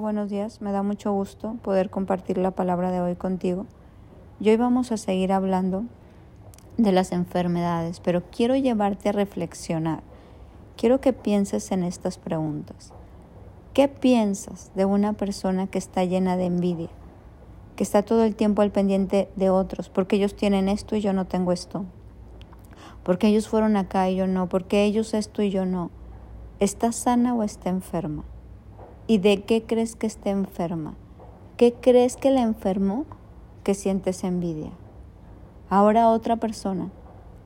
Buenos días, me da mucho gusto poder compartir la palabra de hoy contigo. Y hoy vamos a seguir hablando de las enfermedades, pero quiero llevarte a reflexionar. Quiero que pienses en estas preguntas. ¿Qué piensas de una persona que está llena de envidia? Que está todo el tiempo al pendiente de otros, porque ellos tienen esto y yo no tengo esto. Porque ellos fueron acá y yo no, porque ellos esto y yo no. ¿Está sana o está enferma? ¿Y de qué crees que está enferma? ¿Qué crees que la enfermó que sientes envidia? Ahora otra persona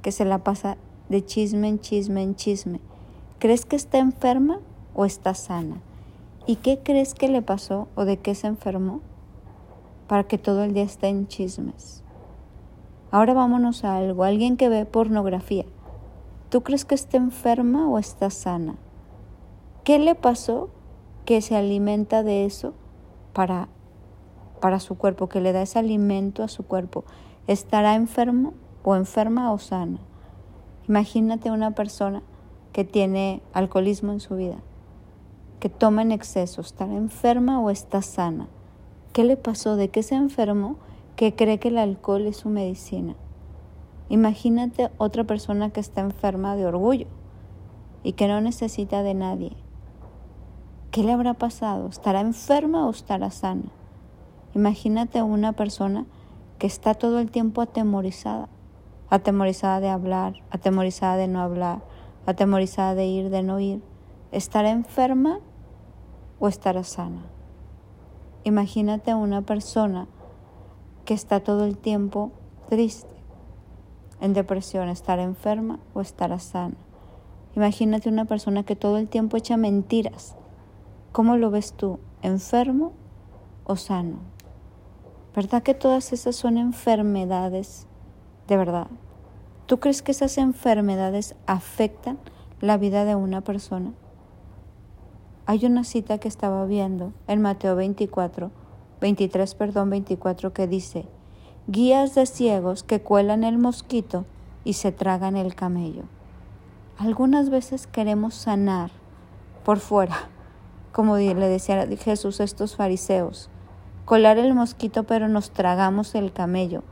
que se la pasa de chisme en chisme en chisme. ¿Crees que está enferma o está sana? ¿Y qué crees que le pasó o de qué se enfermó? Para que todo el día esté en chismes. Ahora vámonos a algo. Alguien que ve pornografía. ¿Tú crees que está enferma o está sana? ¿Qué le pasó que se alimenta de eso para, para su cuerpo, que le da ese alimento a su cuerpo, ¿estará enfermo o enferma o sana? Imagínate una persona que tiene alcoholismo en su vida, que toma en exceso, ¿estará enferma o está sana? ¿Qué le pasó? ¿De qué se enfermó que cree que el alcohol es su medicina? Imagínate otra persona que está enferma de orgullo y que no necesita de nadie, ¿Qué le habrá pasado? ¿Estará enferma o estará sana? Imagínate a una persona que está todo el tiempo atemorizada, atemorizada de hablar, atemorizada de no hablar, atemorizada de ir, de no ir. ¿Estará enferma o estará sana? Imagínate a una persona que está todo el tiempo triste, en depresión, ¿estará enferma o estará sana? Imagínate una persona que todo el tiempo echa mentiras, ¿Cómo lo ves tú? ¿Enfermo o sano? ¿Verdad que todas esas son enfermedades de verdad? ¿Tú crees que esas enfermedades afectan la vida de una persona? Hay una cita que estaba viendo en Mateo 24, 23, perdón, 24 que dice, guías de ciegos que cuelan el mosquito y se tragan el camello. Algunas veces queremos sanar por fuera, como le decía Jesús a estos fariseos, colar el mosquito pero nos tragamos el camello.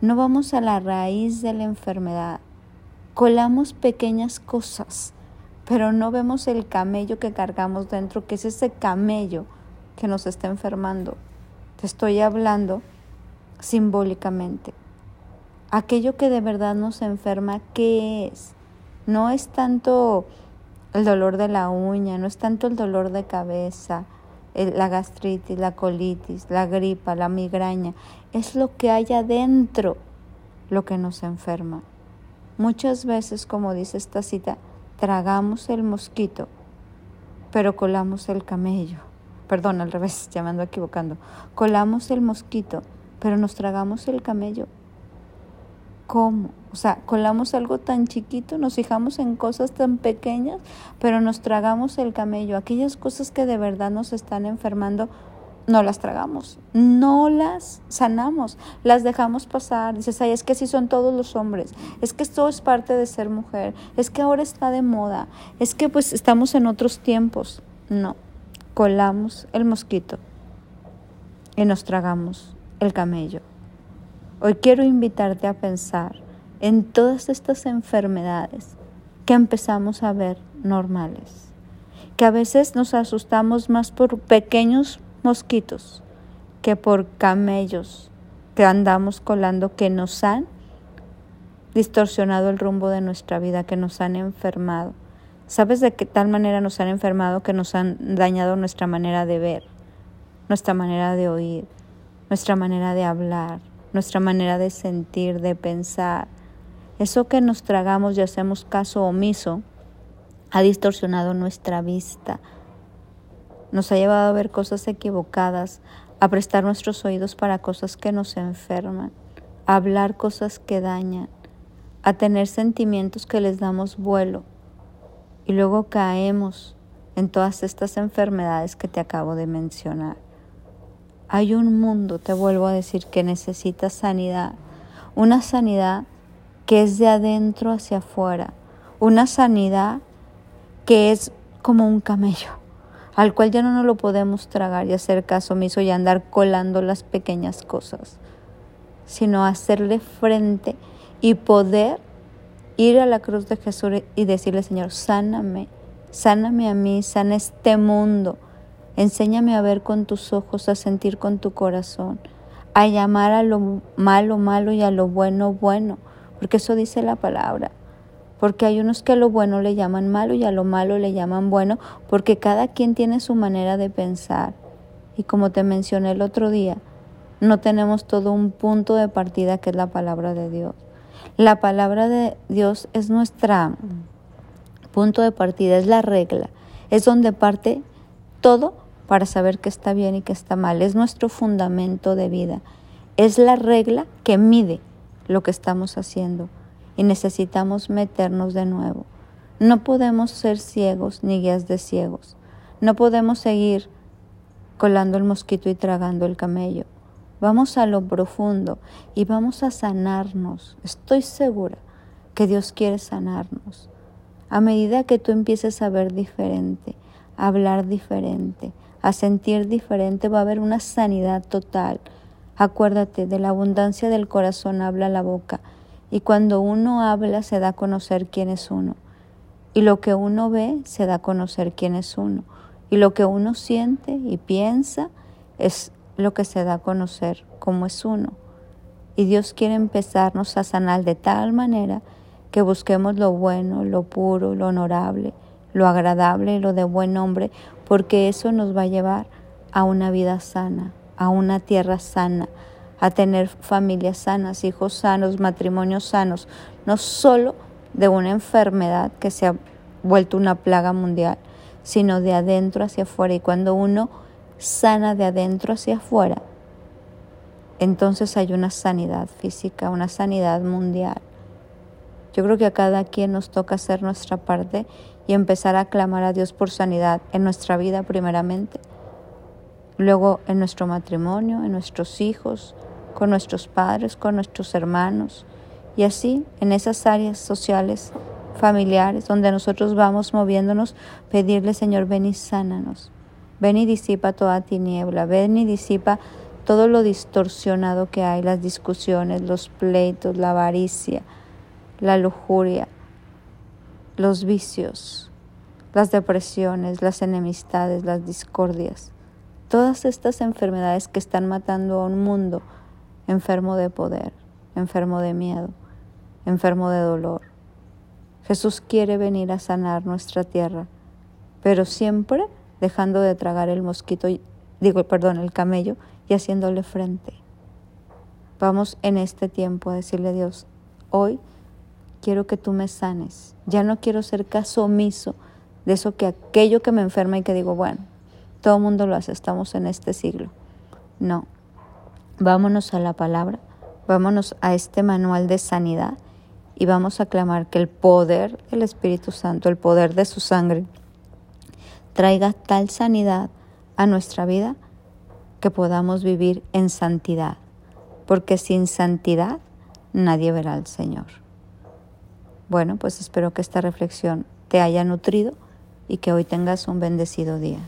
No vamos a la raíz de la enfermedad. Colamos pequeñas cosas, pero no vemos el camello que cargamos dentro, que es ese camello que nos está enfermando. Te estoy hablando simbólicamente. Aquello que de verdad nos enferma, ¿qué es? No es tanto el dolor de la uña, no es tanto el dolor de cabeza, la gastritis, la colitis, la gripa, la migraña, es lo que hay adentro lo que nos enferma. Muchas veces, como dice esta cita, tragamos el mosquito, pero colamos el camello. Perdón, al revés, ya me ando equivocando. Colamos el mosquito, pero nos tragamos el camello. ¿Cómo? O sea, colamos algo tan chiquito, nos fijamos en cosas tan pequeñas, pero nos tragamos el camello. Aquellas cosas que de verdad nos están enfermando, no las tragamos, no las sanamos, las dejamos pasar. Dices, ay, es que así son todos los hombres, es que esto es parte de ser mujer, es que ahora está de moda, es que pues estamos en otros tiempos. No, colamos el mosquito y nos tragamos el camello. Hoy quiero invitarte a pensar en todas estas enfermedades que empezamos a ver normales, que a veces nos asustamos más por pequeños mosquitos que por camellos que andamos colando que nos han distorsionado el rumbo de nuestra vida, que nos han enfermado. ¿Sabes de qué tal manera nos han enfermado que nos han dañado nuestra manera de ver, nuestra manera de oír, nuestra manera de hablar, nuestra manera de sentir, de pensar. Eso que nos tragamos y hacemos caso omiso ha distorsionado nuestra vista, nos ha llevado a ver cosas equivocadas, a prestar nuestros oídos para cosas que nos enferman, a hablar cosas que dañan, a tener sentimientos que les damos vuelo y luego caemos en todas estas enfermedades que te acabo de mencionar. Hay un mundo, te vuelvo a decir, que necesita sanidad. Una sanidad que es de adentro hacia afuera. Una sanidad que es como un camello. al cual ya no nos lo podemos tragar y hacer caso omiso y andar colando las pequeñas cosas, sino hacerle frente y poder ir a la cruz de Jesús y decirle, Señor, sáname, sáname a mí, sana este mundo, enséñame a ver con tus ojos, a sentir con tu corazón, a llamar a lo malo malo y a lo bueno bueno, porque eso dice la palabra porque hay unos que a lo bueno le llaman malo y a lo malo le llaman bueno, porque cada quien tiene su manera de pensar. Y como te mencioné el otro día, no tenemos todo un punto de partida que es la palabra de Dios. La palabra de Dios es nuestra punto de partida, es la regla, es donde parte todo para saber qué está bien y qué está mal, es nuestro fundamento de vida, es la regla que mide lo que estamos haciendo y necesitamos meternos de nuevo. No podemos ser ciegos ni guías de ciegos. No podemos seguir colando el mosquito y tragando el camello. Vamos a lo profundo y vamos a sanarnos. Estoy segura que Dios quiere sanarnos. A medida que tú empieces a ver diferente, a hablar diferente, a sentir diferente, va a haber una sanidad total. Acuérdate, de la abundancia del corazón habla la boca. Y cuando uno habla se da a conocer quién es uno. Y lo que uno ve se da a conocer quién es uno. Y lo que uno siente y piensa es lo que se da a conocer cómo es uno. Y Dios quiere empezarnos a sanar de tal manera que busquemos lo bueno, lo puro, lo honorable, lo agradable, lo de buen nombre, porque eso nos va a llevar a una vida sana, a una tierra sana, a tener familias sanas, hijos sanos, matrimonios sanos, no solo de una enfermedad que se ha vuelto una plaga mundial, sino de adentro hacia afuera. Y cuando uno sana de adentro hacia afuera, entonces hay una sanidad física, una sanidad mundial. Yo creo que a cada quien nos toca hacer nuestra parte y empezar a clamar a Dios por sanidad en nuestra vida primeramente, luego en nuestro matrimonio, en nuestros hijos, con nuestros padres, con nuestros hermanos y así en esas áreas sociales, familiares, donde nosotros vamos moviéndonos, pedirle Señor, ven y sánanos, ven y disipa toda tiniebla, ven y disipa todo lo distorsionado que hay, las discusiones, los pleitos, la avaricia, la lujuria, los vicios, las depresiones, las enemistades, las discordias, todas estas enfermedades que están matando a un mundo enfermo de poder, enfermo de miedo, enfermo de dolor. Jesús quiere venir a sanar nuestra tierra, pero siempre dejando de tragar el mosquito, digo, perdón, el camello y haciéndole frente. Vamos en este tiempo a decirle a Dios, hoy quiero que tú me sanes. Ya no quiero ser caso omiso de eso que aquello que me enferma y que digo, bueno, todo el mundo lo hace, estamos en este siglo. No, Vámonos a la palabra, vámonos a este manual de sanidad y vamos a clamar que el poder del Espíritu Santo, el poder de su sangre, traiga tal sanidad a nuestra vida que podamos vivir en santidad, porque sin santidad nadie verá al Señor. Bueno, pues espero que esta reflexión te haya nutrido y que hoy tengas un bendecido día.